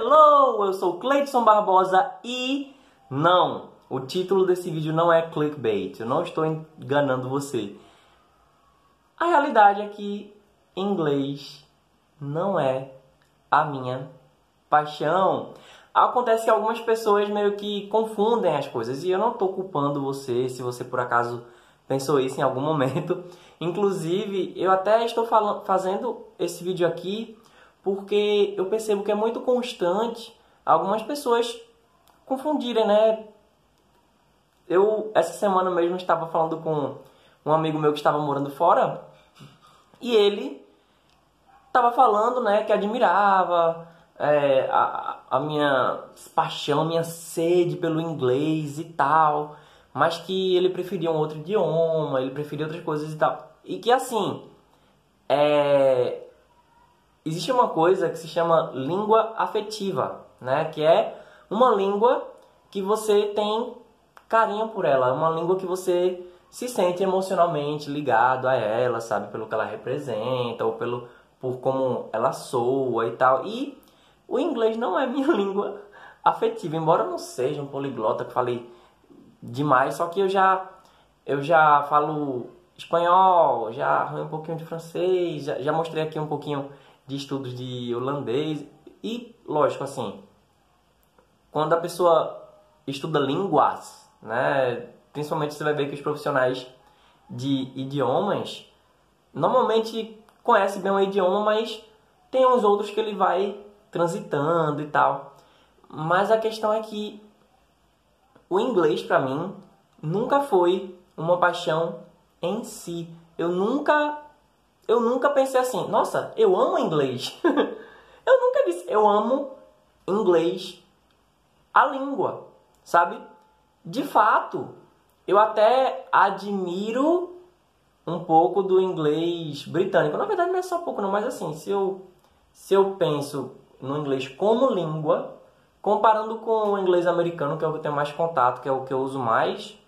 Hello, eu sou Cleidson Barbosa e não, o título desse vídeo não é clickbait, eu não estou enganando você. A realidade é que inglês não é a minha paixão. Acontece que algumas pessoas meio que confundem as coisas e eu não estou culpando você se você por acaso pensou isso em algum momento. Inclusive, eu até estou falando, fazendo esse vídeo aqui porque eu percebo que é muito constante algumas pessoas confundirem, né? Eu, essa semana mesmo, estava falando com um amigo meu que estava morando fora e ele estava falando, né, que admirava é, a, a minha paixão, a minha sede pelo inglês e tal, mas que ele preferia um outro idioma, ele preferia outras coisas e tal. E que assim, é, existe uma coisa que se chama língua afetiva, né? Que é uma língua que você tem carinho por ela, uma língua que você se sente emocionalmente ligado a ela, sabe, pelo que ela representa ou pelo por como ela soa e tal. E o inglês não é minha língua afetiva, embora eu não seja um poliglota que falei demais, só que eu já eu já falo espanhol, já arranho um pouquinho de francês, já, já mostrei aqui um pouquinho de estudos de holandês e, lógico, assim, quando a pessoa estuda línguas, né, principalmente você vai ver que os profissionais de idiomas normalmente conhecem bem o idioma, mas tem uns outros que ele vai transitando e tal. Mas a questão é que o inglês para mim nunca foi uma paixão em si. Eu nunca eu nunca pensei assim, nossa, eu amo inglês. eu nunca disse, eu amo inglês, a língua, sabe? De fato, eu até admiro um pouco do inglês britânico. Na verdade, não é só pouco, não, mas assim, se eu, se eu penso no inglês como língua, comparando com o inglês americano, que é o que eu tenho mais contato, que é o que eu uso mais,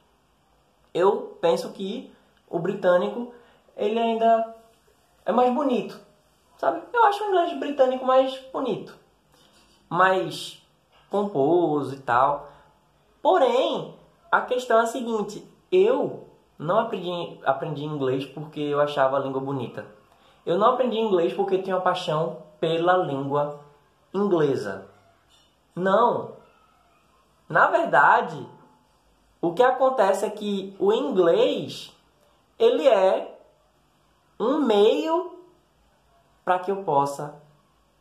eu penso que o britânico ele ainda é mais bonito, sabe? Eu acho o inglês britânico mais bonito, mais pomposo e tal. Porém, a questão é a seguinte: eu não aprendi, aprendi inglês porque eu achava a língua bonita. Eu não aprendi inglês porque tinha uma paixão pela língua inglesa. Não. Na verdade, o que acontece é que o inglês ele é um meio para que eu possa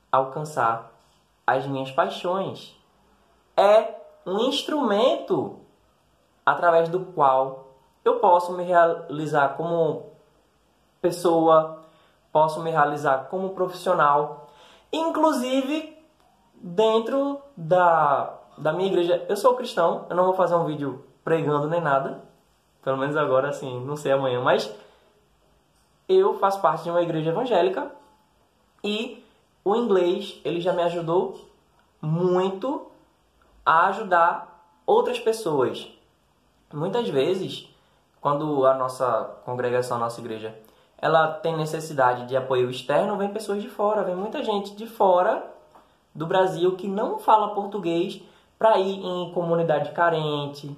alcançar as minhas paixões. É um instrumento através do qual eu posso me realizar como pessoa, posso me realizar como profissional, inclusive dentro da, da minha igreja. Eu sou cristão, eu não vou fazer um vídeo pregando nem nada, pelo menos agora assim, não sei amanhã, mas eu faço parte de uma igreja evangélica e o inglês ele já me ajudou muito a ajudar outras pessoas. Muitas vezes, quando a nossa congregação, a nossa igreja, ela tem necessidade de apoio externo, vem pessoas de fora, vem muita gente de fora do Brasil que não fala português para ir em comunidade carente,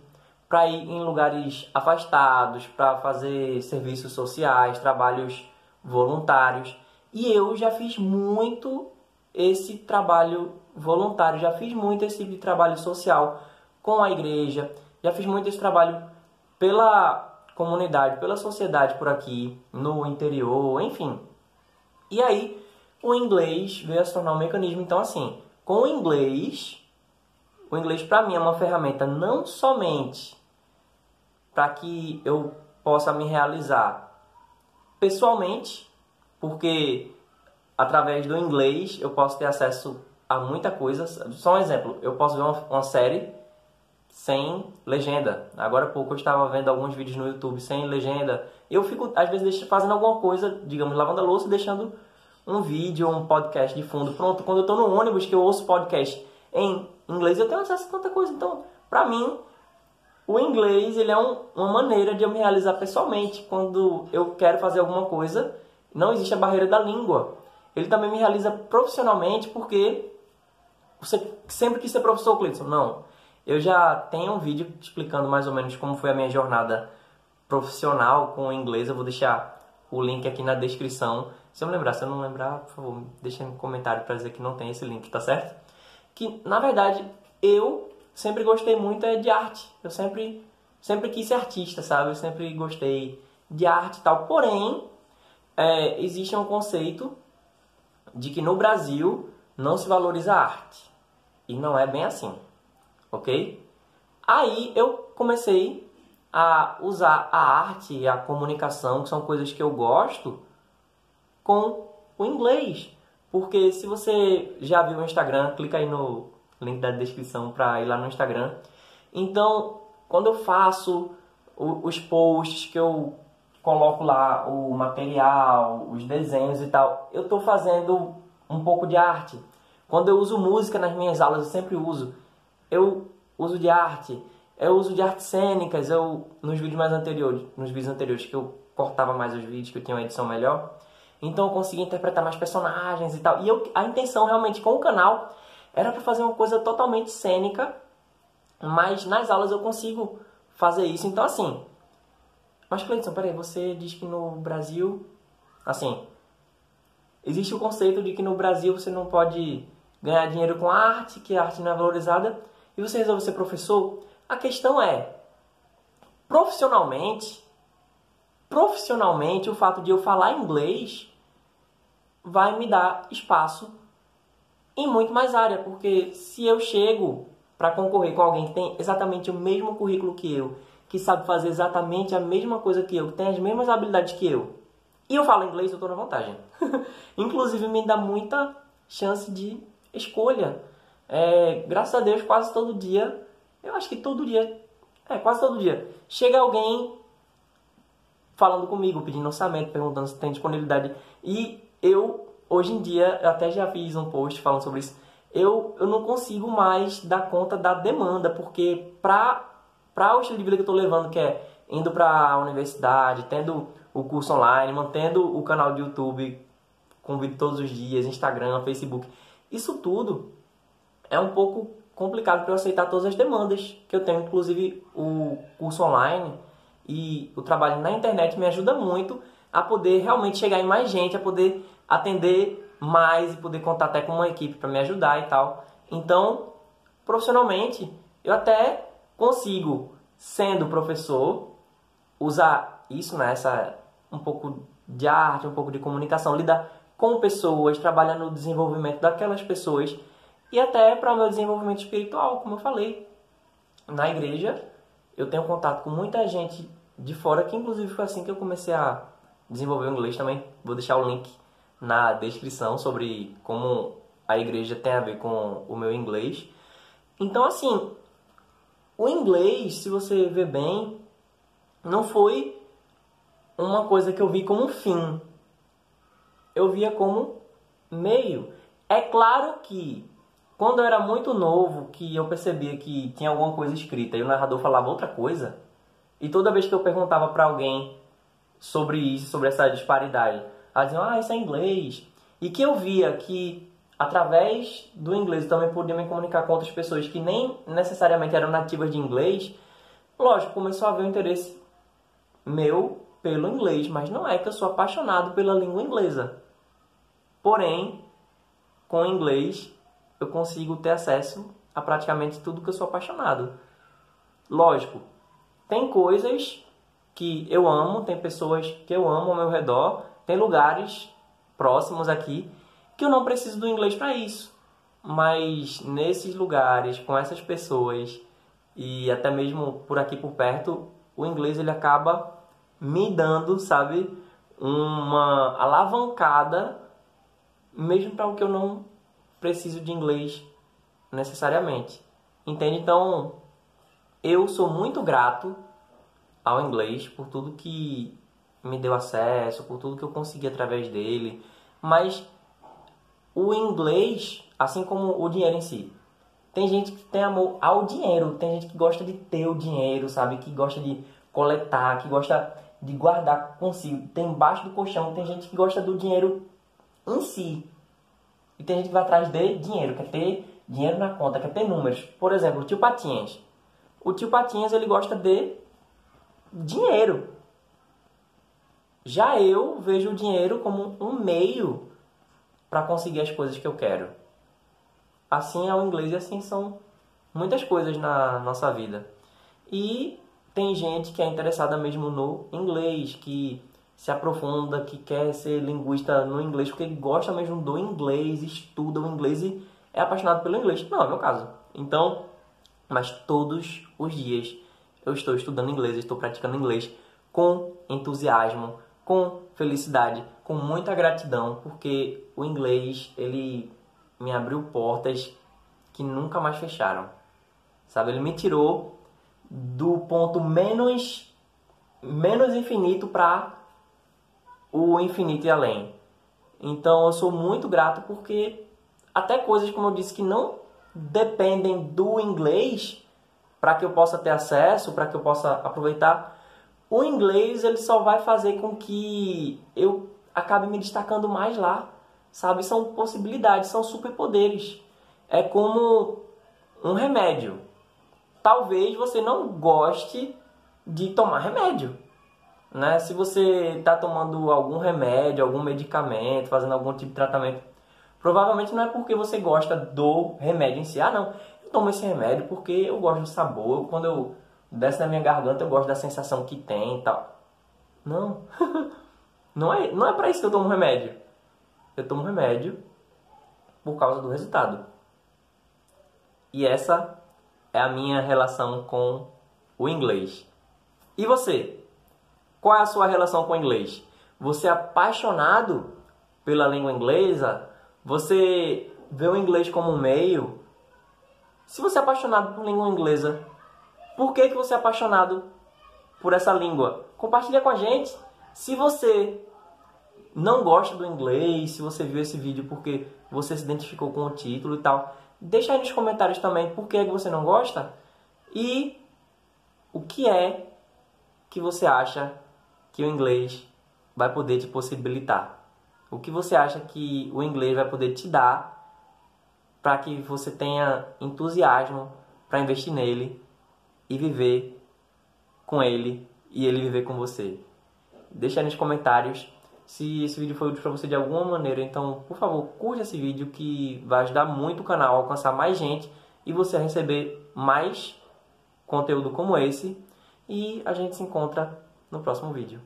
para ir em lugares afastados, para fazer serviços sociais, trabalhos voluntários. E eu já fiz muito esse trabalho voluntário, já fiz muito esse tipo de trabalho social com a igreja, já fiz muito esse trabalho pela comunidade, pela sociedade por aqui, no interior, enfim. E aí, o inglês veio a se tornar um mecanismo. Então, assim, com o inglês, o inglês para mim é uma ferramenta não somente para que eu possa me realizar pessoalmente, porque através do inglês eu posso ter acesso a muita coisa. Só um exemplo, eu posso ver uma, uma série sem legenda. Agora há pouco eu estava vendo alguns vídeos no YouTube sem legenda. Eu fico, às vezes, fazendo alguma coisa, digamos, lavando a louça, deixando um vídeo um podcast de fundo. Pronto, quando eu estou no ônibus que eu ouço podcast em inglês, eu tenho acesso a tanta coisa. Então, para mim, o inglês ele é um, uma maneira de eu me realizar pessoalmente. Quando eu quero fazer alguma coisa, não existe a barreira da língua. Ele também me realiza profissionalmente porque você sempre quis ser professor, Cleiton? Não. Eu já tenho um vídeo explicando mais ou menos como foi a minha jornada profissional com o inglês. Eu vou deixar o link aqui na descrição. Se eu me lembrar, se eu não lembrar, por favor, deixa no comentário para dizer que não tem esse link, tá certo? Que na verdade eu sempre gostei muito é de arte. Eu sempre sempre quis ser artista, sabe? Eu sempre gostei de arte e tal. Porém, é, existe um conceito de que no Brasil não se valoriza a arte. E não é bem assim, ok? Aí eu comecei a usar a arte e a comunicação, que são coisas que eu gosto, com o inglês. Porque se você já viu o Instagram, clica aí no link da descrição para ir lá no Instagram. Então, quando eu faço os posts que eu coloco lá o material, os desenhos e tal, eu estou fazendo um pouco de arte. Quando eu uso música nas minhas aulas, eu sempre uso. Eu uso de arte. Eu uso de artes cênicas. Eu nos vídeos mais anteriores, nos vídeos anteriores que eu cortava mais os vídeos, que eu tinha uma edição melhor. Então eu conseguia interpretar mais personagens e tal. E eu, a intenção realmente com o canal era para fazer uma coisa totalmente cênica, mas nas aulas eu consigo fazer isso. Então assim, mas Cleiton, peraí, você diz que no Brasil, assim, existe o conceito de que no Brasil você não pode ganhar dinheiro com arte, que a arte não é valorizada, e você resolve ser professor, a questão é, profissionalmente, profissionalmente, o fato de eu falar inglês vai me dar espaço em muito mais área, porque se eu chego para concorrer com alguém que tem exatamente o mesmo currículo que eu, que sabe fazer exatamente a mesma coisa que eu, que tem as mesmas habilidades que eu, e eu falo inglês, eu estou na vantagem. Inclusive, me dá muita chance de escolha. É, graças a Deus, quase todo dia, eu acho que todo dia, é, quase todo dia, chega alguém falando comigo, pedindo orçamento, perguntando se tem disponibilidade. E eu, hoje em dia, eu até já fiz um post falando sobre isso, eu, eu não consigo mais dar conta da demanda, porque para o estilo de vida que eu estou levando, que é indo para a universidade, tendo o curso online, mantendo o canal de YouTube com vídeo todos os dias, Instagram, Facebook, isso tudo é um pouco complicado para eu aceitar todas as demandas que eu tenho, inclusive o curso online e o trabalho na internet me ajuda muito a poder realmente chegar em mais gente, a poder atender mais e poder contar até com uma equipe para me ajudar e tal. Então, profissionalmente, eu até consigo, sendo professor, usar isso né, um pouco de arte, um pouco de comunicação, lidar com pessoas, trabalhar no desenvolvimento daquelas pessoas e até para o meu desenvolvimento espiritual, como eu falei. Na igreja, eu tenho contato com muita gente de fora, que inclusive foi assim que eu comecei a desenvolver o inglês também. Vou deixar o link na descrição sobre como a igreja tem a ver com o meu inglês. Então, assim, o inglês, se você ver bem, não foi uma coisa que eu vi como fim. Eu via como meio. É claro que quando eu era muito novo, que eu percebia que tinha alguma coisa escrita e o narrador falava outra coisa, e toda vez que eu perguntava para alguém sobre isso, sobre essa disparidade, ela dizia, ah, isso é inglês. E que eu via que através do inglês eu também podia me comunicar com outras pessoas que nem necessariamente eram nativas de inglês, lógico, começou a haver um interesse meu pelo inglês, mas não é que eu sou apaixonado pela língua inglesa. Porém, com o inglês eu consigo ter acesso a praticamente tudo que eu sou apaixonado. Lógico, tem coisas que eu amo, tem pessoas que eu amo ao meu redor, tem lugares próximos aqui que eu não preciso do inglês para isso. Mas nesses lugares, com essas pessoas e até mesmo por aqui por perto, o inglês ele acaba me dando, sabe, uma alavancada mesmo para o que eu não preciso de inglês necessariamente. Entende? Então, eu sou muito grato ao inglês por tudo que me deu acesso, por tudo que eu consegui através dele, mas o inglês, assim como o dinheiro em si, tem gente que tem amor ao dinheiro, tem gente que gosta de ter o dinheiro, sabe? Que gosta de coletar, que gosta de guardar consigo. Tem embaixo do colchão, tem gente que gosta do dinheiro em si. E tem gente que vai atrás de dinheiro, quer ter dinheiro na conta, quer ter números. Por exemplo, o tio Patinhas. O tio Patinhas ele gosta de dinheiro. Já eu vejo o dinheiro como um meio para conseguir as coisas que eu quero. Assim é o inglês e assim são muitas coisas na nossa vida. E tem gente que é interessada mesmo no inglês, que se aprofunda, que quer ser linguista no inglês, porque gosta mesmo do inglês, estuda o inglês e é apaixonado pelo inglês. Não, é o meu caso. Então, mas todos os dias eu estou estudando inglês, estou praticando inglês com entusiasmo, com felicidade, com muita gratidão, porque o inglês ele me abriu portas que nunca mais fecharam. Sabe, ele me tirou do ponto menos menos infinito para o infinito e além. Então eu sou muito grato porque até coisas como eu disse que não dependem do inglês para que eu possa ter acesso, para que eu possa aproveitar, o inglês ele só vai fazer com que eu acabe me destacando mais lá, sabe? São possibilidades, são superpoderes. É como um remédio. Talvez você não goste de tomar remédio, né? Se você está tomando algum remédio, algum medicamento, fazendo algum tipo de tratamento, provavelmente não é porque você gosta do remédio em si. Ah, não, eu tomo esse remédio porque eu gosto do sabor. Quando eu desce na minha garganta, eu gosto da sensação que tem e tal. Não. não é, não é para isso que eu tomo remédio. Eu tomo remédio por causa do resultado. E essa é a minha relação com o inglês. E você? Qual é a sua relação com o inglês? Você é apaixonado pela língua inglesa? Você vê o inglês como um meio? Se você é apaixonado por língua inglesa, por que, que você é apaixonado por essa língua? Compartilha com a gente. Se você não gosta do inglês, se você viu esse vídeo porque você se identificou com o título e tal, deixa aí nos comentários também por que você não gosta e o que é que você acha que o inglês vai poder te possibilitar. O que você acha que o inglês vai poder te dar para que você tenha entusiasmo para investir nele e viver com ele e ele viver com você. Deixa aí nos comentários se esse vídeo foi útil para você de alguma maneira. Então, por favor, curta esse vídeo que vai ajudar muito o canal a alcançar mais gente e você a receber mais conteúdo como esse. E a gente se encontra no próximo vídeo.